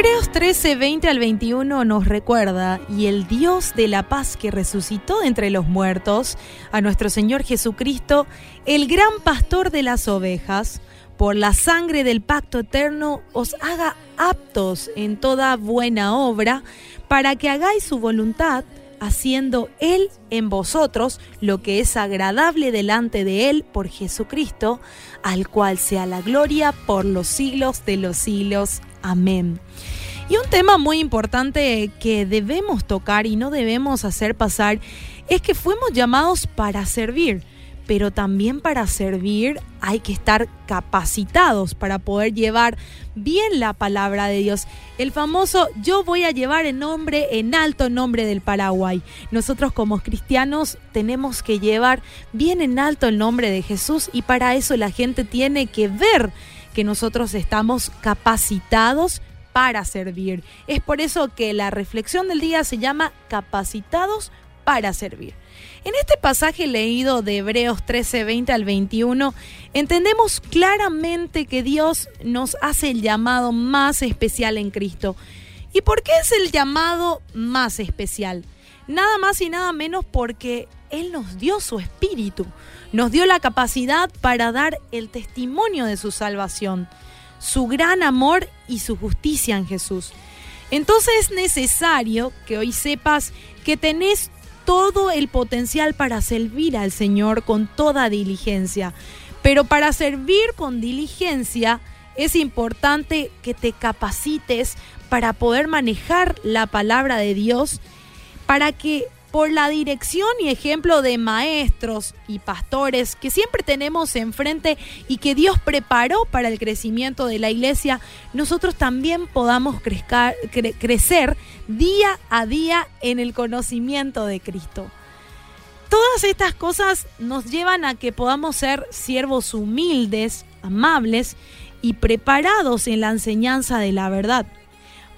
Hebreos 13, 20 al 21 nos recuerda, y el Dios de la paz que resucitó entre los muertos a nuestro Señor Jesucristo, el gran pastor de las ovejas, por la sangre del pacto eterno, os haga aptos en toda buena obra, para que hagáis su voluntad, haciendo Él en vosotros lo que es agradable delante de Él por Jesucristo, al cual sea la gloria por los siglos de los siglos. Amén. Y un tema muy importante que debemos tocar y no debemos hacer pasar es que fuimos llamados para servir pero también para servir hay que estar capacitados para poder llevar bien la palabra de Dios. El famoso yo voy a llevar el nombre en alto nombre del Paraguay. Nosotros como cristianos tenemos que llevar bien en alto el nombre de Jesús y para eso la gente tiene que ver que nosotros estamos capacitados para servir. Es por eso que la reflexión del día se llama capacitados para servir. En este pasaje leído de Hebreos 13, 20 al 21, entendemos claramente que Dios nos hace el llamado más especial en Cristo. ¿Y por qué es el llamado más especial? Nada más y nada menos porque Él nos dio su espíritu, nos dio la capacidad para dar el testimonio de su salvación, su gran amor y su justicia en Jesús. Entonces es necesario que hoy sepas que tenés todo el potencial para servir al Señor con toda diligencia. Pero para servir con diligencia es importante que te capacites para poder manejar la palabra de Dios, para que por la dirección y ejemplo de maestros y pastores que siempre tenemos enfrente y que Dios preparó para el crecimiento de la iglesia, nosotros también podamos crecer día a día en el conocimiento de Cristo. Todas estas cosas nos llevan a que podamos ser siervos humildes, amables y preparados en la enseñanza de la verdad,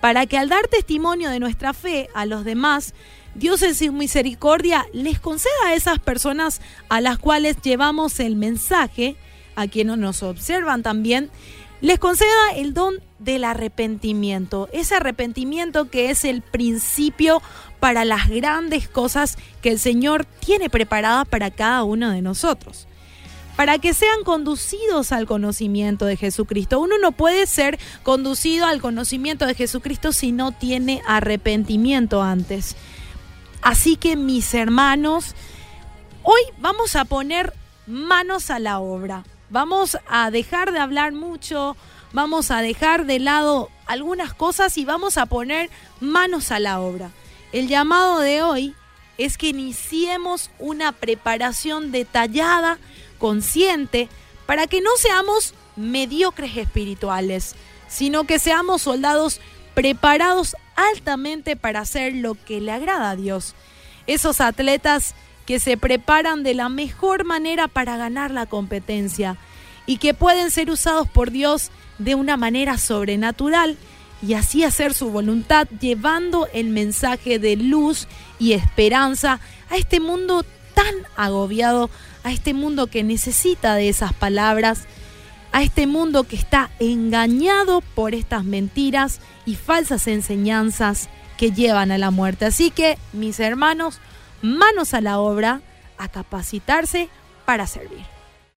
para que al dar testimonio de nuestra fe a los demás, Dios en su misericordia les conceda a esas personas a las cuales llevamos el mensaje, a quienes nos observan también, les conceda el don del arrepentimiento, ese arrepentimiento que es el principio para las grandes cosas que el Señor tiene preparadas para cada uno de nosotros. Para que sean conducidos al conocimiento de Jesucristo. Uno no puede ser conducido al conocimiento de Jesucristo si no tiene arrepentimiento antes. Así que mis hermanos, hoy vamos a poner manos a la obra. Vamos a dejar de hablar mucho, vamos a dejar de lado algunas cosas y vamos a poner manos a la obra. El llamado de hoy es que iniciemos una preparación detallada, consciente, para que no seamos mediocres espirituales, sino que seamos soldados preparados altamente para hacer lo que le agrada a Dios. Esos atletas que se preparan de la mejor manera para ganar la competencia y que pueden ser usados por Dios de una manera sobrenatural y así hacer su voluntad llevando el mensaje de luz y esperanza a este mundo tan agobiado, a este mundo que necesita de esas palabras a este mundo que está engañado por estas mentiras y falsas enseñanzas que llevan a la muerte. Así que, mis hermanos, manos a la obra, a capacitarse para servir.